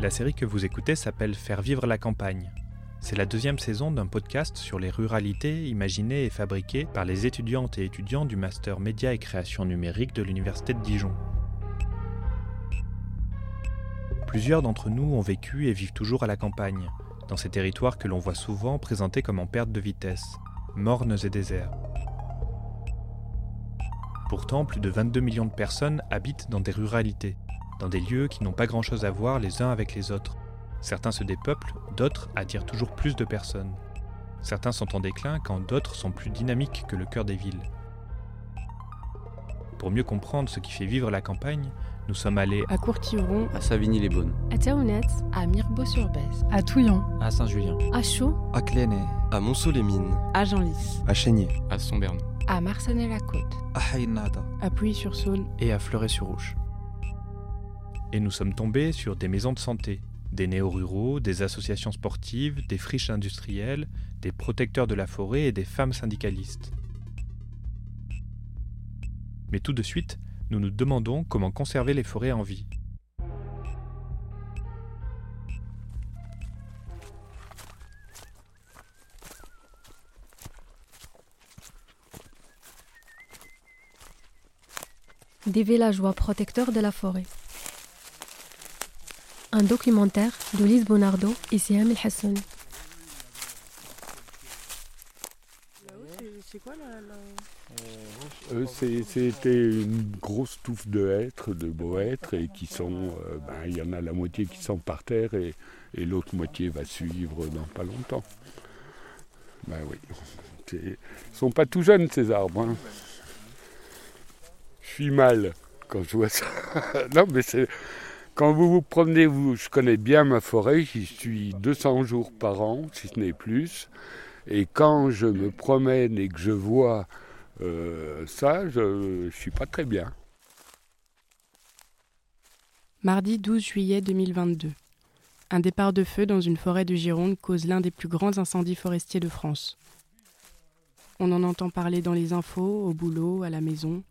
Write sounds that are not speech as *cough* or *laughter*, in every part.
La série que vous écoutez s'appelle Faire vivre la campagne. C'est la deuxième saison d'un podcast sur les ruralités imaginées et fabriquées par les étudiantes et étudiants du Master Média et Création Numérique de l'Université de Dijon. Plusieurs d'entre nous ont vécu et vivent toujours à la campagne, dans ces territoires que l'on voit souvent présentés comme en perte de vitesse, mornes et déserts. Pourtant, plus de 22 millions de personnes habitent dans des ruralités, dans des lieux qui n'ont pas grand-chose à voir les uns avec les autres. Certains se dépeuplent, d'autres attirent toujours plus de personnes. Certains sont en déclin quand d'autres sont plus dynamiques que le cœur des villes. Pour mieux comprendre ce qui fait vivre la campagne, nous sommes allés à Courtivron, à Savigny-les-Beaunes, à Théounette, à Mirbeau-sur-Bèze, à Touillon, à Saint-Julien, à Chaux, à Clénet, à Monceau-les-Mines, à Genlis, à Chénier, à Somberne, à Marsanet-la-Côte, à Haïnada, à Puy-sur-Saône et à Fleuret-sur-Rouge. Et nous sommes tombés sur des maisons de santé, des néo-ruraux, des associations sportives, des friches industrielles, des protecteurs de la forêt et des femmes syndicalistes. Mais tout de suite, nous nous demandons comment conserver les forêts en vie. Des villageois protecteurs de la forêt. Un documentaire de Lise Bonardo et Siam El. C'est quoi euh, C'était une grosse touffe de hêtres, de beaux hêtres, et qui sont. Euh, ben, il y en a la moitié qui sont par terre et, et l'autre moitié va suivre dans pas longtemps. Ben oui. Ils sont pas tout jeunes ces arbres. Hein. Je suis mal quand je vois ça. *laughs* non, mais c'est. Quand vous vous promenez, vous, je connais bien ma forêt, j'y suis 200 jours par an, si ce n'est plus. Et quand je me promène et que je vois euh, ça, je ne suis pas très bien. Mardi 12 juillet 2022. Un départ de feu dans une forêt de Gironde cause l'un des plus grands incendies forestiers de France. On en entend parler dans les infos, au boulot, à la maison.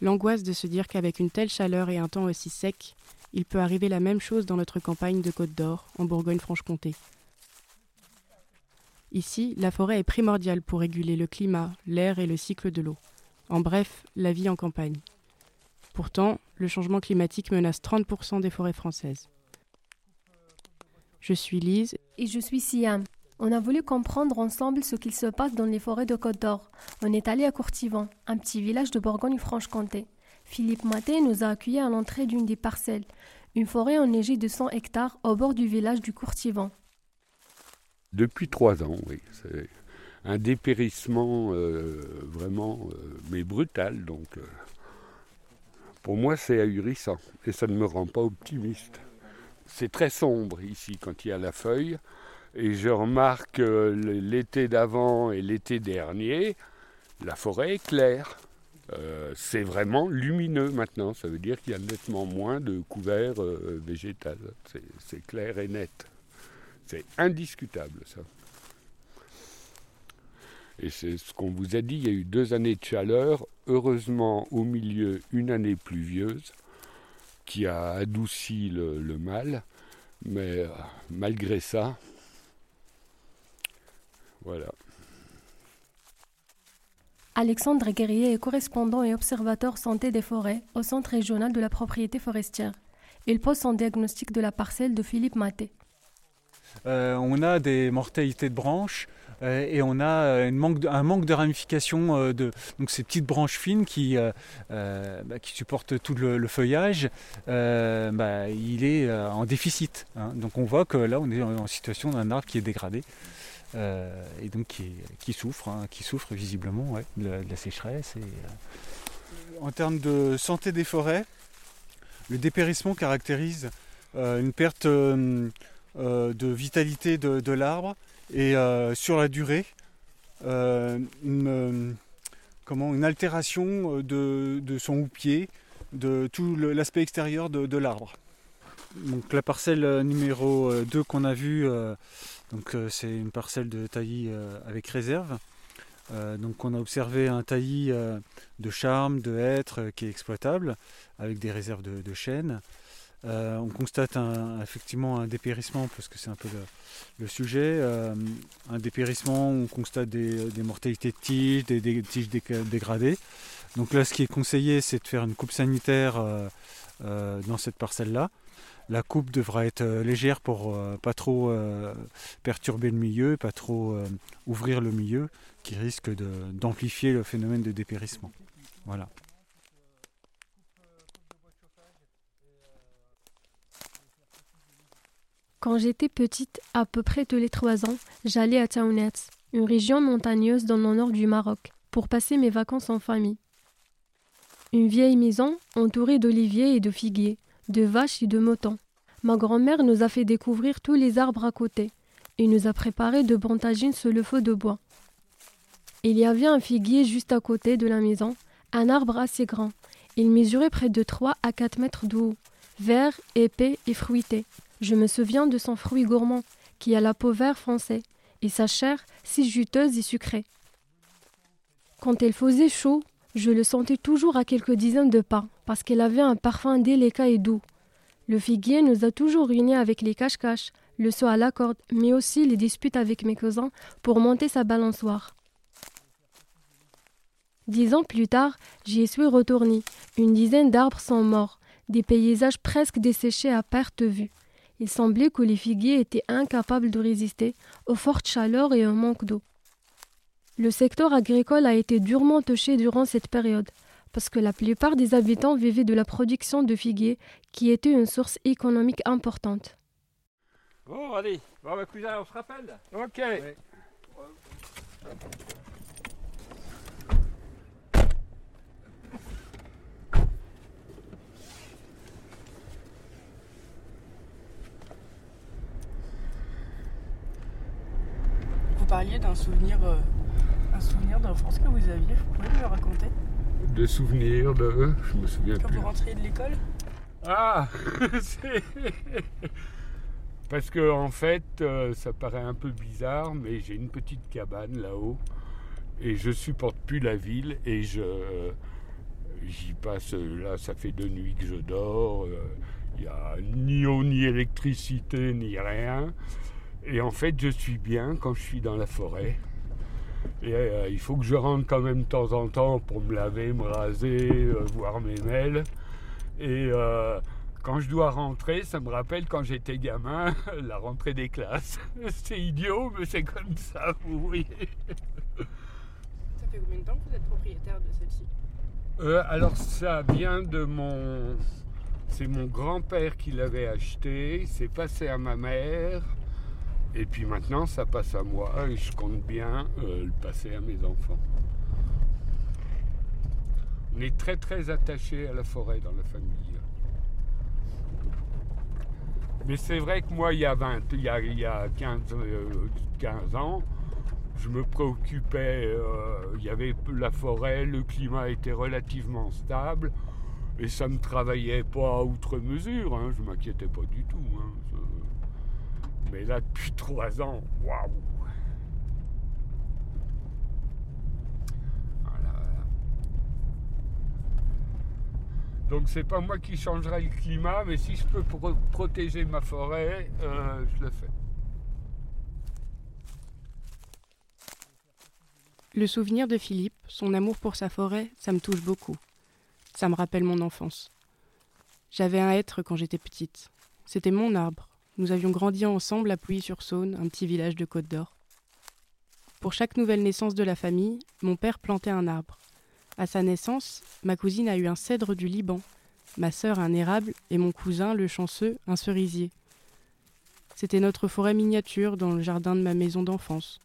L'angoisse de se dire qu'avec une telle chaleur et un temps aussi sec, il peut arriver la même chose dans notre campagne de Côte d'Or, en Bourgogne-Franche-Comté. Ici, la forêt est primordiale pour réguler le climat, l'air et le cycle de l'eau. En bref, la vie en campagne. Pourtant, le changement climatique menace 30% des forêts françaises. Je suis Lise. Et je suis Siam. On a voulu comprendre ensemble ce qu'il se passe dans les forêts de Côte d'Or. On est allé à Courtivan, un petit village de Bourgogne-Franche-Comté. Philippe Maté nous a accueillis à l'entrée d'une des parcelles, une forêt enneigée de 100 hectares au bord du village du Courtivan. Depuis trois ans, oui. C'est un dépérissement euh, vraiment, euh, mais brutal. Donc, euh, pour moi, c'est ahurissant et ça ne me rend pas optimiste. C'est très sombre ici quand il y a la feuille. Et je remarque l'été d'avant et l'été dernier, la forêt est claire. C'est vraiment lumineux maintenant. Ça veut dire qu'il y a nettement moins de couvert végétal. C'est clair et net. C'est indiscutable ça. Et c'est ce qu'on vous a dit, il y a eu deux années de chaleur, heureusement au milieu une année pluvieuse qui a adouci le, mal, mais euh, malgré ça, voilà. Alexandre Guerrier est correspondant et observateur santé des forêts au Centre régional de la propriété forestière. Il pose son diagnostic de la parcelle de Philippe Maté. Euh, on a des mortalités de branches euh, et on a euh, un manque de ramification de donc ces petites branches fines qui, bah, supportent tout le, feuillage. Bah, il est en déficit. Hein. Donc on voit que là on est en situation d'un arbre qui est dégradé. Et donc qui, souffre, hein, qui souffre visiblement de, la, sécheresse. En termes de santé des forêts, le dépérissement caractérise une perte euh, de vitalité de, l'arbre et euh, sur la durée, euh, une, comment, une altération de, son houppier, de tout l'aspect extérieur de, l'arbre. Donc la parcelle numéro 2 qu'on a vue, donc c'est une parcelle de taillis avec réserve. donc on a observé un taillis de charme, de hêtre qui est exploitable avec des réserves de, de chêne. on constate effectivement un dépérissement, parce que c'est un peu le, sujet, un dépérissement, on constate des, mortalités de tiges, des, tiges dégradées. Donc là, ce qui est conseillé, c'est de faire une coupe sanitaire dans cette parcelle-là. La coupe devra être légère pour pas trop perturber le milieu, pas trop ouvrir le milieu, qui risque d'amplifier le phénomène de dépérissement. Voilà. Quand j'étais petite, à peu près tous les trois ans, j'allais à Taounet, une région montagneuse dans le nord du Maroc, pour passer mes vacances en famille. Une vieille maison entourée d'oliviers et de figuiers, de vaches et de moutons. Ma grand-mère nous a fait découvrir tous les arbres à côté et nous a préparé de bons tagines sur le feu de bois. Il y avait un figuier juste à côté de la maison, un arbre assez grand. Il mesurait près de 3 à 4 mètres de haut, vert, épais et fruité. Je me souviens de son fruit gourmand, qui a la peau vert foncé, et sa chair si juteuse et sucrée. Quand il faisait chaud, je le sentais toujours à quelques dizaines de pas, parce qu'il avait un parfum délicat et doux. Le figuier nous a toujours unis avec les cache-cache, le saut à la corde, mais aussi les disputes avec mes cousins pour monter sa balançoire. Dix ans plus tard, j'y suis retourné. Une dizaine d'arbres sont morts, des paysages presque desséchés à perte de vue. Il semblait que les figuiers étaient incapables de résister aux fortes chaleurs et au manque d'eau. Le secteur agricole a été durement touché durant cette période, parce que la plupart des habitants vivaient de la production de figuiers, qui était une source économique importante. Bon, allez, bon, bah, cousin, on se rappelle Ok. Vous parliez d'un souvenir, euh, un souvenir d'enfance que vous aviez, vous pouvez me le raconter? De souvenirs de. Je me souviens Quand plus. vous rentriez de l'école Ah *laughs* Parce que en fait, euh, ça paraît un peu bizarre, mais j'ai une petite cabane là-haut et je supporte plus la ville et je j'y passe là ça fait deux nuits que je dors il n'y a ni eau ni électricité ni rien et en fait, je suis bien quand je suis dans la forêt. Et euh, il faut que je rentre quand même de temps en temps pour me laver, me raser, euh, voir mes mails. Et euh, quand je dois rentrer, ça me rappelle quand j'étais gamin, *laughs* la rentrée des classes. *laughs* c'est idiot, mais c'est comme ça, vous voyez. Ça fait combien de temps que vous êtes propriétaire de celle-ci? Alors ça vient de mon... C'est mon grand-père qui l'avait acheté, c'est passé à ma mère. Et puis maintenant, ça passe à moi et je compte bien euh, le passer à mes enfants. On est très très attaché à la forêt dans la famille. Mais c'est vrai que moi, il y a, 20, il y a, 15, euh, ans, je me préoccupais, euh, il y avait la forêt, le climat était relativement stable et ça ne travaillait pas à outre mesure, hein, je ne m'inquiétais pas du tout. Hein, mais là, depuis trois ans, waouh Voilà, voilà. Donc c'est pas moi qui changerai le climat, mais si je peux protéger ma forêt, euh, je le fais. Le souvenir de Philippe, son amour pour sa forêt, ça me touche beaucoup. Ça me rappelle mon enfance. J'avais un être quand j'étais petite. C'était mon arbre. Nous avions grandi ensemble à Pouilly-sur-Saône, un petit village de Côte d'Or. Pour chaque nouvelle naissance de la famille, mon père plantait un arbre. À sa naissance, ma cousine a eu un cèdre du Liban, ma sœur un érable et mon cousin, le chanceux, un cerisier. C'était notre forêt miniature dans le jardin de ma maison d'enfance.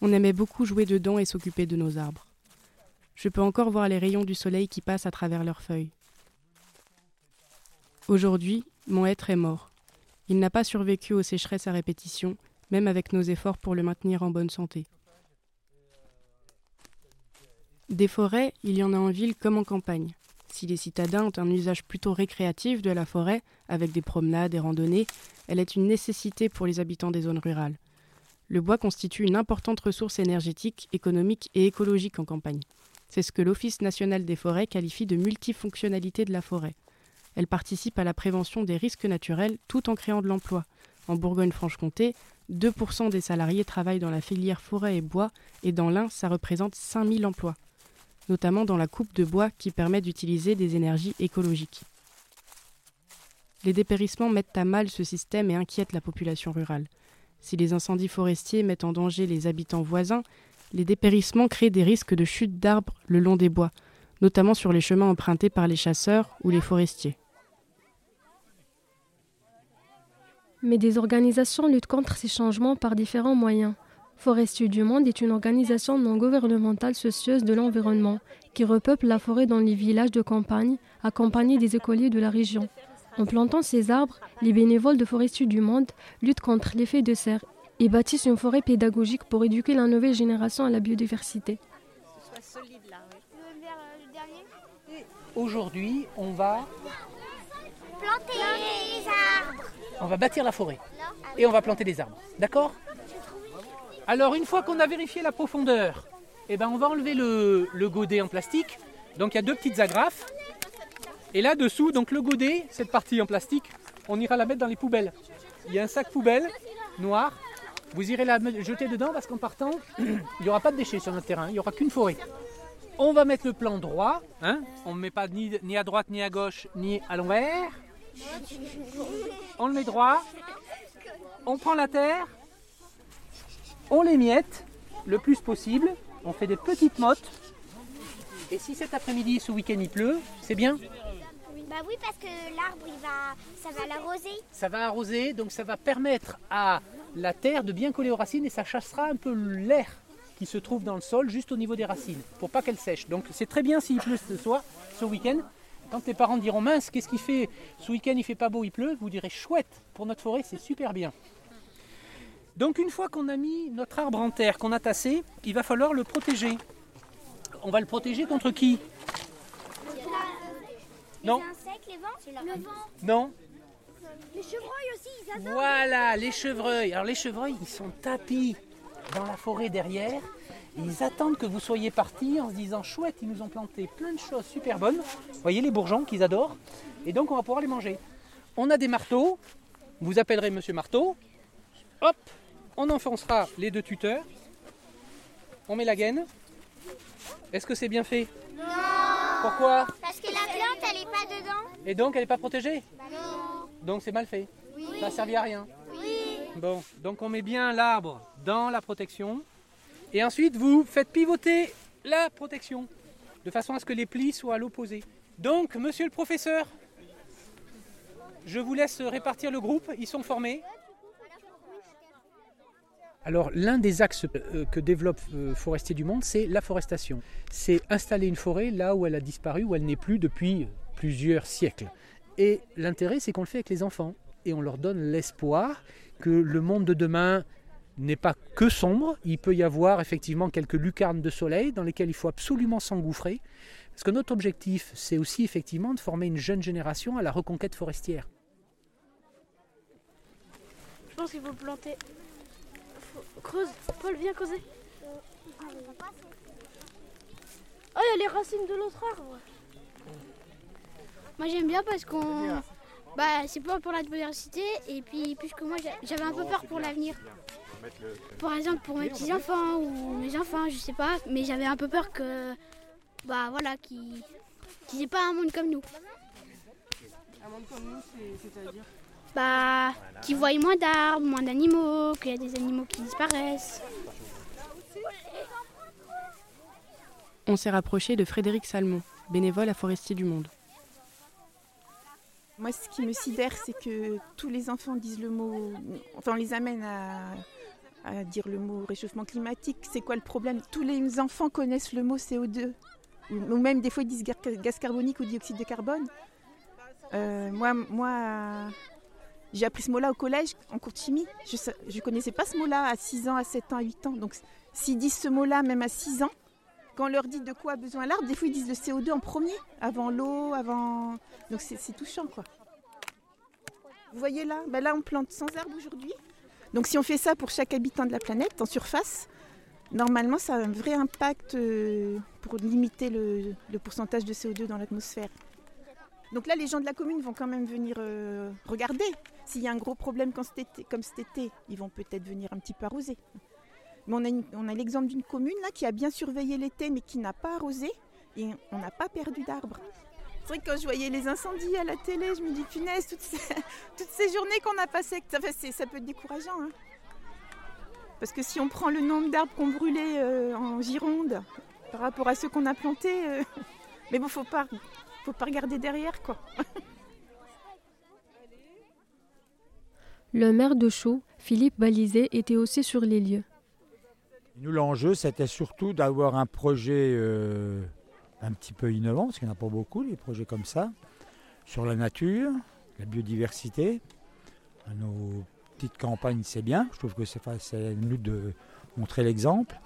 On aimait beaucoup jouer dedans et s'occuper de nos arbres. Je peux encore voir les rayons du soleil qui passent à travers leurs feuilles. Aujourd'hui, mon être est mort. Il n'a pas survécu aux sécheresses à répétition, même avec nos efforts pour le maintenir en bonne santé. Des forêts, il y en a en ville comme en campagne. Si les citadins ont un usage plutôt récréatif de la forêt, avec des promenades et randonnées, elle est une nécessité pour les habitants des zones rurales. Le bois constitue une importante ressource énergétique, économique et écologique en campagne. C'est ce que l'Office national des forêts qualifie de multifonctionnalité de la forêt. Elle participe à la prévention des risques naturels tout en créant de l'emploi. En Bourgogne-Franche-Comté, 2% des salariés travaillent dans la filière forêt et bois et dans l'Ain, ça représente 5000 emplois, notamment dans la coupe de bois qui permet d'utiliser des énergies écologiques. Les dépérissements mettent à mal ce système et inquiètent la population rurale. Si les incendies forestiers mettent en danger les habitants voisins, les dépérissements créent des risques de chute d'arbres le long des bois, notamment sur les chemins empruntés par les chasseurs ou les forestiers. Mais des organisations luttent contre ces changements par différents moyens. Forestiers du Monde est une organisation non gouvernementale soucieuse de l'environnement qui repeuple la forêt dans les villages de campagne, accompagnés des écoliers de la région. En plantant ces arbres, les bénévoles de Forestiers du Monde luttent contre l'effet de serre et bâtissent une forêt pédagogique pour éduquer la nouvelle génération à la biodiversité. Aujourd'hui, on va planter les arbres. On va bâtir la forêt et on va planter des arbres. D'accord? Alors, une fois qu'on a vérifié la profondeur, eh ben, on va enlever le, godet en plastique. Donc, il y a deux petites agrafes. Et là dessous, donc le godet, cette partie en plastique, on ira la mettre dans les poubelles. Il y a un sac poubelle noir. Vous irez la jeter dedans parce qu'en partant, *clears throat* il n'y aura pas de déchets sur notre terrain, il n'y aura qu'une forêt. On va mettre le plan droit, hein on ne met pas ni à droite, ni à gauche, ni à l'envers. On le met droit, on prend la terre, on l'émiette le plus possible, on fait des petites mottes. Et si cet après-midi, ce week-end, il pleut, c'est bien Bah oui, parce que l'arbre, il va, ça va l'arroser. Ça va arroser, donc ça va permettre à la terre de bien coller aux racines et ça chassera un peu l'air qui se trouve dans le sol juste au niveau des racines pour pas qu'elle sèche. Donc c'est très bien s'il pleut ce soir, ce week-end. Quand tes parents diront mince, qu'est-ce qu'il fait? Ce week-end il fait pas beau, il pleut, vous direz chouette, pour notre forêt c'est super bien. Donc une fois qu'on a mis notre arbre en terre, qu'on a tassé, il va falloir le protéger. On va le protéger contre qui? Non Les insectes, les vents? Le vent. Non Les chevreuils aussi, ils adorent. Voilà, les chevreuils. Alors les chevreuils, ils sont tapis dans la forêt derrière. Ils attendent que vous soyez partis en se disant chouette, ils nous ont planté plein de choses super bonnes. Vous voyez les bourgeons qu'ils adorent. Et donc on va pouvoir les manger. On a des marteaux. Vous appellerez Monsieur Marteau. Hop, on enfoncera les deux tuteurs. On met la gaine. Est-ce que c'est bien fait? Non Pourquoi? Parce que la plante, elle est pas dedans. Et donc elle n'est pas protégée? Non. Donc c'est mal fait. Oui. Ça n'a servi à rien. Oui. Bon, donc on met bien l'arbre dans la protection. Et ensuite, vous faites pivoter la protection de façon à ce que les plis soient à l'opposé. Donc, monsieur le professeur, je vous laisse répartir le groupe. Ils sont formés. Alors, l'un des axes euh, que développe euh, Forestier du Monde, c'est la forestation. C'est installer une forêt là où elle a disparu, où elle n'est plus depuis plusieurs siècles. Et l'intérêt, c'est qu'on le fait avec les enfants. Et on leur donne l'espoir que le monde de demain n'est pas que sombre, il peut y avoir effectivement quelques lucarnes de soleil dans lesquelles il faut absolument s'engouffrer, parce que notre objectif, c'est aussi effectivement de former une jeune génération à la reconquête forestière. Je pense qu'il faut le planter. Faut- Creuse, Paul, viens creuser. Oh, il y a les racines de l'autre arbre. Moi j'aime bien parce qu'on. Bah, c'est pas pour la biodiversité et puis puisque moi j'a- j'avais un peu peur pour l'avenir. Par exemple pour mes petits enfants ou mes enfants, je sais pas, mais j'avais un peu peur que. Bah voilà, qu'ils qu'ils aient pas un monde comme nous. Un monde comme nous, c'est-à-dire Bah, qu'ils voient moins d'arbres, moins d'animaux, qu'il y a des animaux qui disparaissent. On s'est rapproché de Frédéric Salmon, bénévole à Forestier du Monde. Moi, ce qui me sidère, c'est que tous les enfants disent le mot. Enfin, on les amène à, à dire le mot réchauffement climatique. C'est quoi le problème? Tous les enfants connaissent le mot CO2. Ou même des fois, ils disent gaz carbonique ou dioxyde de carbone. Euh, moi, moi j'ai appris ce mot-là au collège, en cours de chimie. Je ne connaissais pas ce mot-là à 6 ans, à 7 ans, à 8 ans. Donc, s'ils disent ce mot-là, même à 6 ans, quand on leur dit de quoi a besoin l'arbre, des fois, ils disent le CO2 en premier, avant l'eau, avant. Donc, c'est touchant, quoi. Vous voyez là? Ben Là, on plante 100 arbres aujourd'hui. Donc si on fait ça pour chaque habitant de la planète, en surface, normalement, ça a un vrai impact euh, pour limiter le, pourcentage de CO2 dans l'atmosphère. Donc là, les gens de la commune vont quand même venir euh, regarder. S'il y a un gros problème comme cet été, ils vont peut-être venir un petit peu arroser. Mais on a, on a l'exemple d'une commune là qui a bien surveillé l'été mais qui n'a pas arrosé et on n'a pas perdu d'arbres. C'est vrai que quand je voyais les incendies à la télé, je me dis punaise, toutes ces, *laughs* toutes ces journées qu'on a passées, ça, ça peut être décourageant. Hein. Parce que si on prend le nombre d'arbres qu'on brûlait euh, en Gironde par rapport à ceux qu'on a plantés, euh, *laughs* mais bon, faut pas, faut pas regarder derrière quoi. Le maire de Chaux, Philippe Balizet, était aussi sur les lieux. Nous, l'enjeu, c'était surtout d'avoir un projet euh, un petit peu innovant, parce qu'il n'y en a pas beaucoup, des projets comme ça, sur la nature, la biodiversité. Nos petites campagnes, c'est bien. Je trouve que c'est à nous de montrer l'exemple.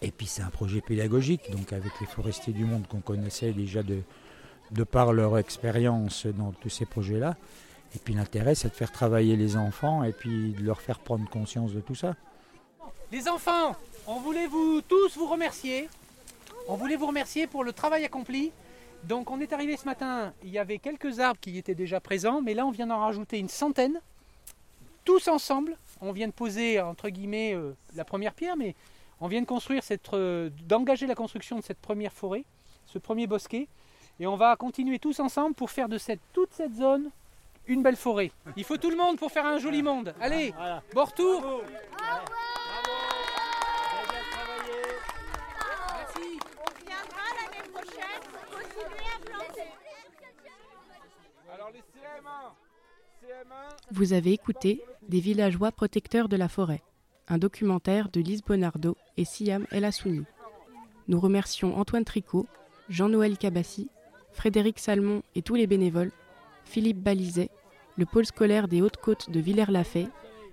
Et puis c'est un projet pédagogique, donc avec les forestiers du monde qu'on connaissait déjà de, de par leur expérience dans tous ces projets-là. Et puis l'intérêt, c'est de faire travailler les enfants et puis de leur faire prendre conscience de tout ça. Les enfants, on voulait vous tous vous remercier. On voulait vous remercier pour le travail accompli. Donc on est arrivé ce matin, il y avait quelques arbres qui étaient déjà présents, mais là on vient d'en rajouter une centaine. Tous ensemble, on vient de poser entre guillemets euh, la première pierre, mais on vient de construire cette, euh, d'engager la construction de cette première forêt, ce premier bosquet, et on va continuer tous ensemble pour faire de cette, toute cette zone une belle forêt. Il faut tout le monde pour faire un joli monde. Allez, bon retour. Vous avez écouté Des villageois protecteurs de la forêt, un documentaire de Lise Bonardo et Siam El Assouni. Nous remercions Antoine Tricot, Jean-Noël Cabassi, Frédéric Salmon et tous les bénévoles, Philippe Balizet, le pôle scolaire des Hautes-Côtes de Villers-la-Fay,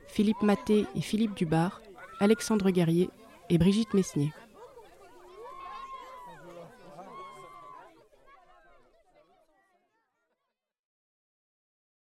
Philippe Maté et Philippe Dubar, Alexandre Guerrier et Brigitte Messnier.